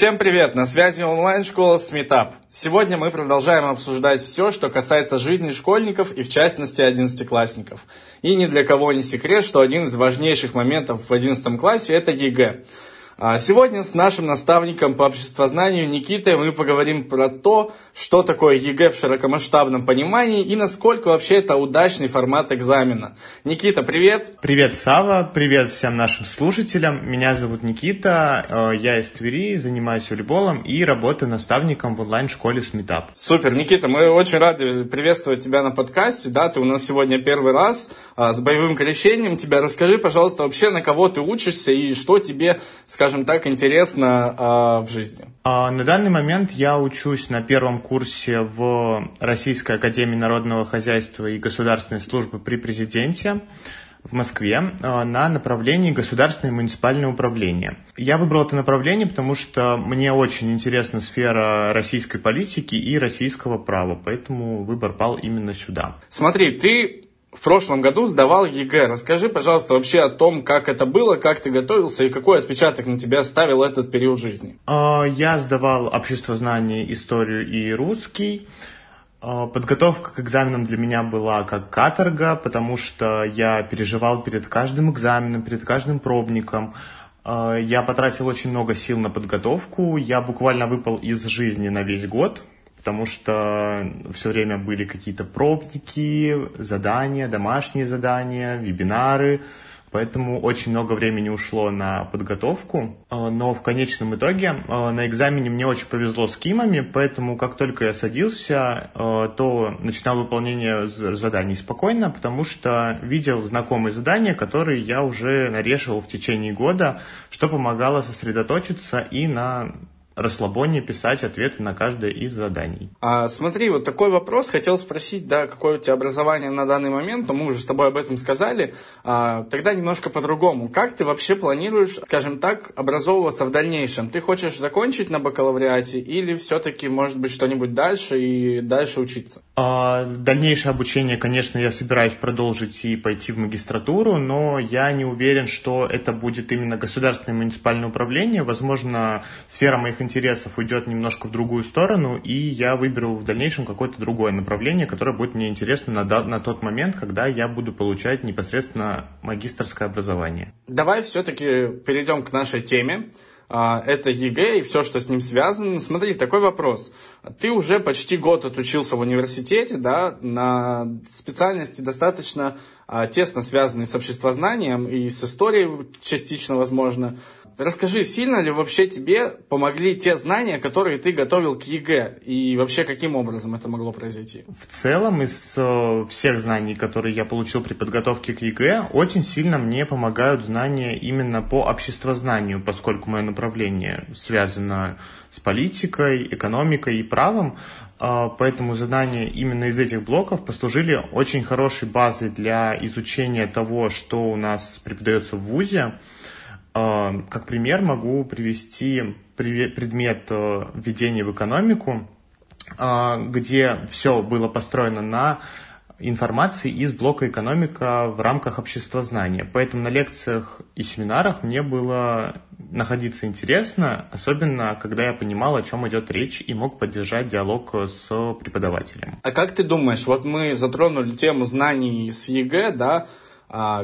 Всем привет! На связи онлайн-школа Сметап. Сегодня мы продолжаем обсуждать все, что касается жизни школьников и в частности одиннадцатиклассников. И ни для кого не секрет, что один из важнейших моментов в одиннадцатом классе – это ЕГЭ. А сегодня с нашим наставником по обществознанию Никитой мы поговорим про то, что такое ЕГЭ в широкомасштабном понимании и насколько вообще это удачный формат экзамена. Никита, привет! Привет, Сава, привет всем нашим слушателям. Меня зовут Никита, э, я из Твери, занимаюсь волейболом и работаю наставником в онлайн-школе Сметап. Супер, Никита, мы очень рады приветствовать тебя на подкасте. Да, ты у нас сегодня первый раз а, с боевым крещением. Тебя расскажи, пожалуйста, вообще на кого ты учишься и что тебе, скажем, скажем так, интересно а, в жизни? А, на данный момент я учусь на первом курсе в Российской Академии Народного Хозяйства и Государственной службы при президенте в Москве а, на направлении государственное и муниципальное управление. Я выбрал это направление, потому что мне очень интересна сфера российской политики и российского права, поэтому выбор пал именно сюда. Смотри, ты в прошлом году сдавал ЕГЭ. Расскажи, пожалуйста, вообще о том, как это было, как ты готовился и какой отпечаток на тебя оставил этот период жизни. А, я сдавал обществознание, историю и русский. А, подготовка к экзаменам для меня была как каторга, потому что я переживал перед каждым экзаменом, перед каждым пробником. А, я потратил очень много сил на подготовку. Я буквально выпал из жизни на весь год, потому что все время были какие-то пробники, задания, домашние задания, вебинары, поэтому очень много времени ушло на подготовку, а, но в конечном итоге а, на экзамене мне очень повезло с кимами, поэтому как только я садился, а, то начинал выполнение заданий спокойно, потому что видел знакомые задания, которые я уже нарешил в течение года, что помогало сосредоточиться и на расслабоне писать ответы на каждое из заданий. А, смотри, вот такой вопрос. Хотел спросить, да, какое у тебя образование на данный момент, но мы уже с тобой об этом сказали. А, тогда немножко по-другому. Как ты вообще планируешь, скажем так, образовываться в дальнейшем? Ты хочешь закончить на бакалавриате или все-таки, может быть, что-нибудь дальше и дальше учиться? А, дальнейшее обучение, конечно, я собираюсь продолжить и пойти в магистратуру, но я не уверен, что это будет именно государственное муниципальное управление. Возможно, сфера моих интересов уйдет немножко в другую сторону, и я выберу в дальнейшем какое-то другое направление, которое будет мне интересно на, на тот момент, когда я буду получать непосредственно магистрское образование. Давай все-таки перейдем к нашей теме. А, это ЕГЭ и все, что с ним связано. Смотри, такой вопрос. Ты уже почти год отучился в университете, да, на специальности достаточно а, тесно связанной с обществознанием и с историей частично, возможно. Расскажи, сильно ли вообще тебе помогли те знания, которые ты готовил к ЕГЭ? И вообще, каким образом это могло произойти? В целом, из э, всех знаний, которые я получил при подготовке к ЕГЭ, очень сильно мне помогают знания именно по обществознанию, поскольку мое направление связано с политикой, экономикой и правом. Э, поэтому задания именно из этих блоков послужили очень хорошей базой для изучения того, что у нас преподается в ВУЗе. А, как пример могу привести предмет э, введения в экономику, а, где все было построено на информации из блока экономика в рамках обществознания. Поэтому на лекциях и семинарах мне было находиться интересно, особенно когда я понимал, о чем идет речь и мог поддержать диалог с преподавателем. А как ты думаешь, вот мы затронули тему знаний с ЕГЭ, да,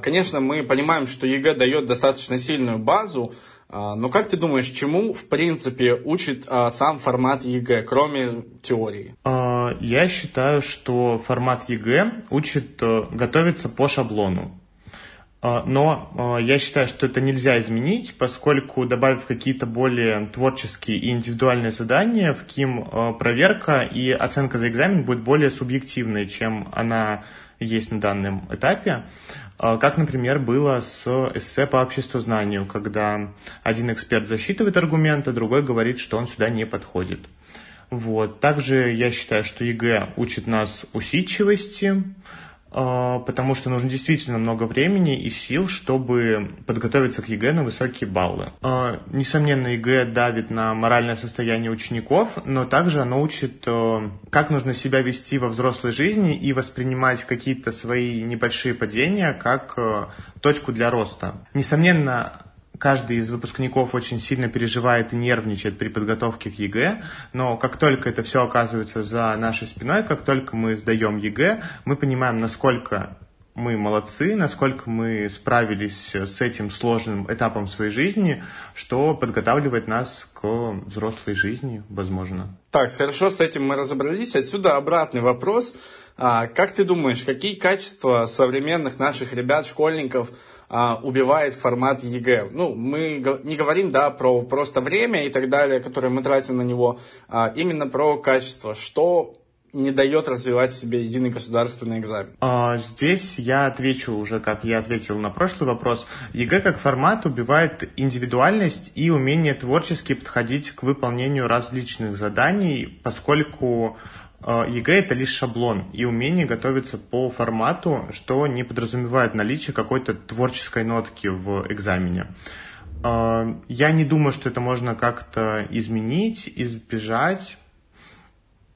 конечно, мы понимаем, что ЕГЭ дает достаточно сильную базу, а, но как ты думаешь, чему, в принципе, учит а, сам формат ЕГЭ, кроме теории? Я считаю, что формат ЕГЭ учит э, готовиться по шаблону. Но я считаю, что это нельзя изменить, поскольку добавив какие-то более творческие и индивидуальные задания, в КИМ э, проверка и оценка за экзамен будет более субъективной, чем она есть на данном этапе. А, как, например, было с эссе по обществознанию, когда один эксперт засчитывает аргументы, другой говорит, что он сюда не подходит. Вот. Также я считаю, что ЕГЭ учит нас усидчивости, а, потому что нужно действительно много времени и сил, чтобы подготовиться к ЕГЭ на высокие баллы. А, несомненно, ЕГЭ давит на моральное состояние учеников, но также оно учит, а, как нужно себя вести во взрослой жизни и воспринимать какие-то свои небольшие падения как точку для роста. Несомненно, каждый из выпускников очень сильно переживает и нервничает при подготовке к ЕГЭ, но как только это все оказывается за нашей спиной, как только мы сдаем ЕГЭ, мы понимаем, насколько мы молодцы, насколько мы справились с этим сложным этапом своей жизни, что подготавливает нас к взрослой жизни, возможно. Так, хорошо, с этим мы разобрались. Отсюда обратный вопрос. А, как ты думаешь, какие качества современных наших ребят, школьников а, убивает формат ЕГЭ? Ну, мы не говорим, да, про просто время и так далее, которое мы тратим на него, а именно про качество. Что не дает развивать себе единый государственный экзамен? А, здесь я отвечу уже, как я ответил на прошлый вопрос. ЕГЭ как формат убивает индивидуальность и умение творчески подходить к выполнению различных заданий, поскольку ЕГЭ это лишь шаблон и умение готовиться по формату, что не подразумевает наличие какой-то творческой нотки в экзамене. А, я не думаю, что это можно как-то изменить, избежать,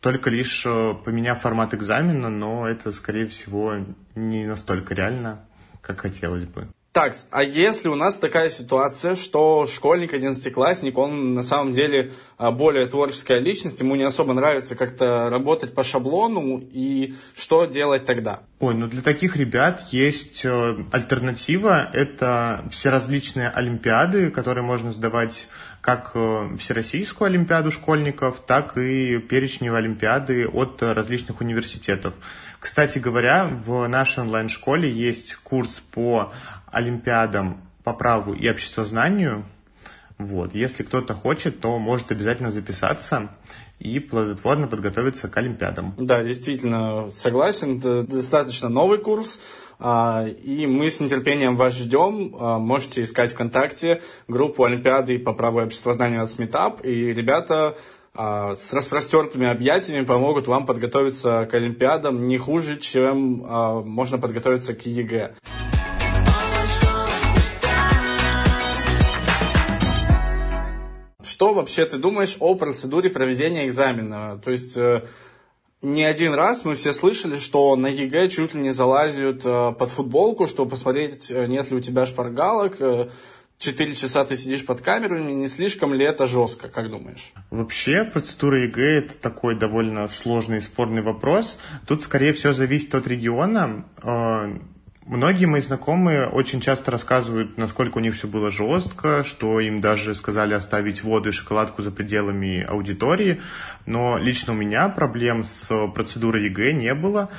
только лишь э, поменяв формат экзамена, но это, скорее всего, не настолько реально, как хотелось бы. Так, а если у нас такая ситуация, что школьник, одиннадцатиклассник, он на самом деле а, более творческая личность, ему не особо нравится как-то работать по шаблону, и что делать тогда? Ой, ну для таких ребят есть э, альтернатива, это все различные олимпиады, которые можно сдавать как э, Всероссийскую Олимпиаду школьников, так и перечневые Олимпиады от различных университетов. Кстати говоря, в нашей онлайн-школе есть курс по Олимпиадам по праву и обществознанию. Вот. Если кто-то хочет, то может обязательно записаться и плодотворно подготовиться к Олимпиадам. Да, действительно, согласен. Это достаточно новый курс, а, и мы с нетерпением вас ждем. А, можете искать ВКонтакте группу Олимпиады по праву и обществознанию от Сметап, и ребята с распростертыми объятиями помогут вам подготовиться к Олимпиадам не хуже, чем можно подготовиться к ЕГЭ. Что вообще ты думаешь о процедуре проведения экзамена? То есть э, не один раз мы все слышали, что на ЕГЭ чуть ли не залазят э, под футболку, чтобы посмотреть, э, нет ли у тебя шпаргалок. Четыре часа ты сидишь под камерами, не слишком ли это жестко, как думаешь? Вообще, процедура ЕГЭ – это такой довольно сложный и спорный вопрос. Тут, скорее всего, зависит от региона. Многие мои знакомые очень часто рассказывают, насколько у них все было жестко, что им даже сказали оставить воду и шоколадку за пределами аудитории. Но лично у меня проблем с процедурой ЕГЭ не было.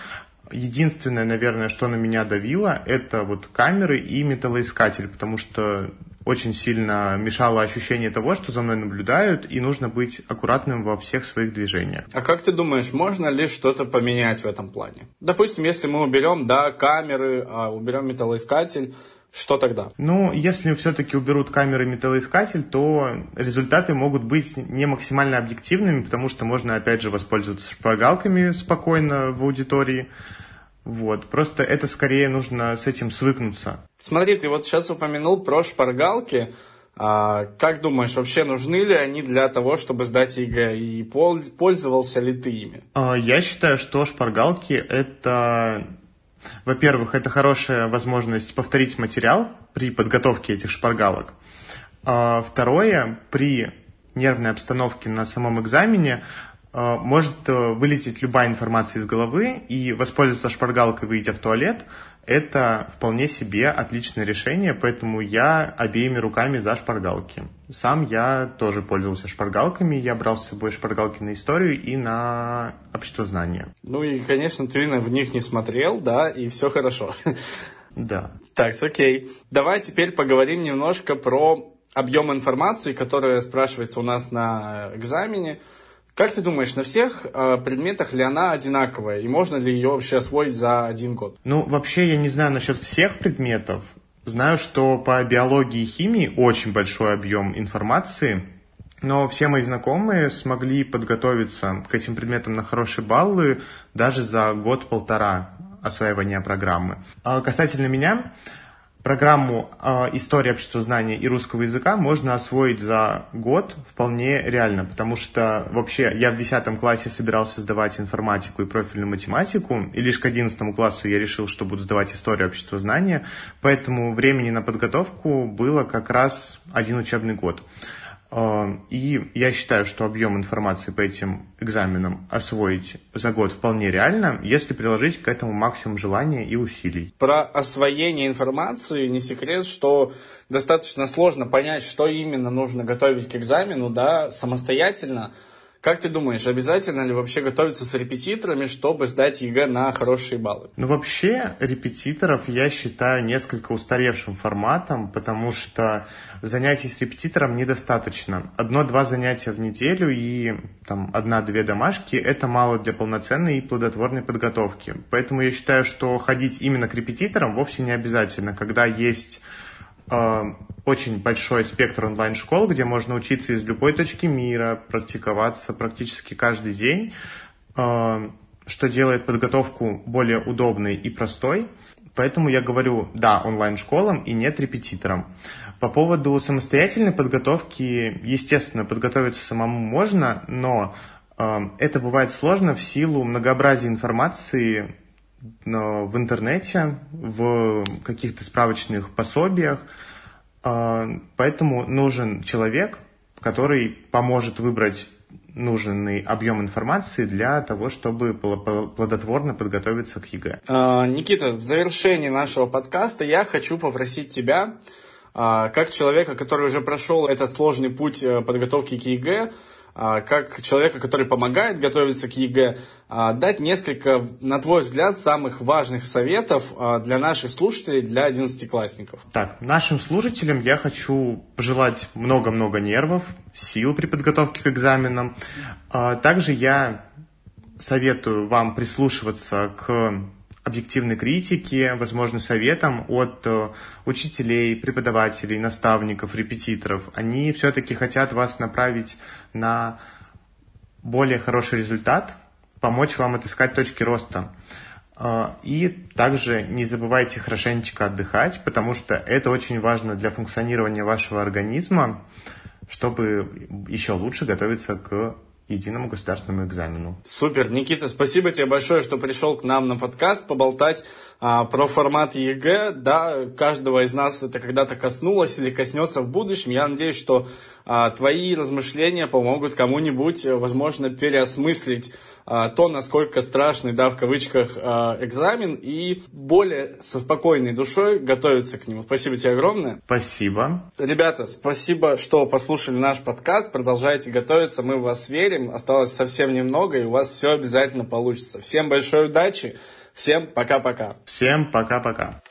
Единственное, наверное, что на меня давило, это вот камеры и металлоискатель, потому что очень сильно мешало ощущение того, что за мной наблюдают, и нужно быть аккуратным во всех своих движениях. А как ты думаешь, можно ли что-то поменять в этом плане? Допустим, если мы уберем, да, камеры, а уберем металлоискатель, что тогда? Ну, если все-таки уберут камеры металлоискатель, то результаты могут быть не максимально объективными, потому что можно, опять же, воспользоваться шпаргалками спокойно в аудитории, вот. Просто это скорее нужно с этим свыкнуться. Смотри, ты вот сейчас упомянул про шпаргалки. А, как думаешь, вообще нужны ли они для того, чтобы сдать ЕГЭ? И пользовался ли ты ими? А, я считаю, что шпаргалки это... Во-первых, это хорошая возможность повторить материал при подготовке этих шпаргалок. А второе, при нервной обстановке на самом экзамене может э, вылететь любая информация из головы, и воспользоваться шпаргалкой, выйдя в туалет, это вполне себе отличное решение, поэтому я обеими руками за шпаргалки. Сам я тоже пользовался шпаргалками, я брал с собой шпаргалки на историю и на обществознание. Ну и, конечно, ты в них не смотрел, да, и все хорошо. Да. Так, окей. Давай теперь поговорим немножко про объем информации, которая спрашивается у нас на экзамене. Как ты думаешь, на всех э, предметах ли она одинаковая? И можно ли ее вообще освоить за один год? Ну, вообще, я не знаю насчет всех предметов. Знаю, что по биологии и химии очень большой объем информации, но все мои знакомые смогли подготовиться к этим предметам на хорошие баллы даже за год-полтора осваивания программы. А касательно меня, программу э, истории общества знания и русского языка можно освоить за год вполне реально, потому что вообще я в 10 классе собирался сдавать информатику и профильную математику, и лишь к 11 классу я решил, что буду сдавать историю общества знания, поэтому времени на подготовку было как раз один учебный год. Эм, и я считаю, что объем информации по этим экзаменам освоить за год вполне реально, если приложить к этому максимум желания и усилий. Про освоение информации не секрет, что достаточно сложно понять, что именно нужно готовить к экзамену, да, самостоятельно. Как ты думаешь, обязательно ли вообще готовиться с репетиторами, чтобы сдать ЕГЭ на хорошие баллы? Ну, вообще, репетиторов я считаю несколько устаревшим форматом, потому что занятий с репетитором недостаточно. Одно-два занятия в неделю и там одна-две домашки – это мало для полноценной и плодотворной подготовки. Поэтому я считаю, что ходить именно к репетиторам вовсе не обязательно, когда есть очень большой спектр онлайн-школ, где можно учиться из любой точки мира, практиковаться практически каждый день, э, что делает подготовку более удобной и простой. Поэтому я говорю «да» онлайн-школам и «нет» репетиторам. По поводу самостоятельной подготовки, естественно, подготовиться самому можно, но э, это бывает сложно в силу многообразия информации в интернете, в каких-то справочных пособиях. А, поэтому нужен человек, который поможет выбрать нужный объем информации для того, чтобы плодотворно подготовиться к ЕГЭ. А, Никита, в завершении нашего подкаста я хочу попросить тебя, а, как человека, который уже прошел этот сложный путь э, подготовки к ЕГЭ, как человека, который помогает готовиться к ЕГЭ, а, дать несколько, на твой взгляд, самых важных советов а, для наших слушателей, для одиннадцатиклассников. Так, нашим слушателям я хочу пожелать много-много нервов, сил при подготовке к экзаменам. Также я советую вам прислушиваться к объективной критики, возможно, советам от э, учителей, преподавателей, наставников, репетиторов. Они все-таки хотят вас направить на более хороший результат, помочь вам отыскать точки роста. Э, и также не забывайте хорошенечко отдыхать, потому что это очень важно для функционирования вашего организма, чтобы еще лучше готовиться к единому государственному экзамену. Супер, Никита, спасибо тебе большое, что пришел к нам на подкаст поболтать а, про формат ЕГЭ. Да, каждого из нас это когда-то коснулось или коснется в будущем. Я надеюсь, что твои размышления помогут кому-нибудь, возможно, переосмыслить а, то, насколько страшный, да, в кавычках, а, экзамен, и более со спокойной душой готовиться к нему. Спасибо тебе огромное. Спасибо. Ребята, спасибо, что послушали наш подкаст. Продолжайте готовиться, мы в вас верим. Осталось совсем немного, и у вас все обязательно получится. Всем большой удачи. Всем пока-пока. Всем пока-пока.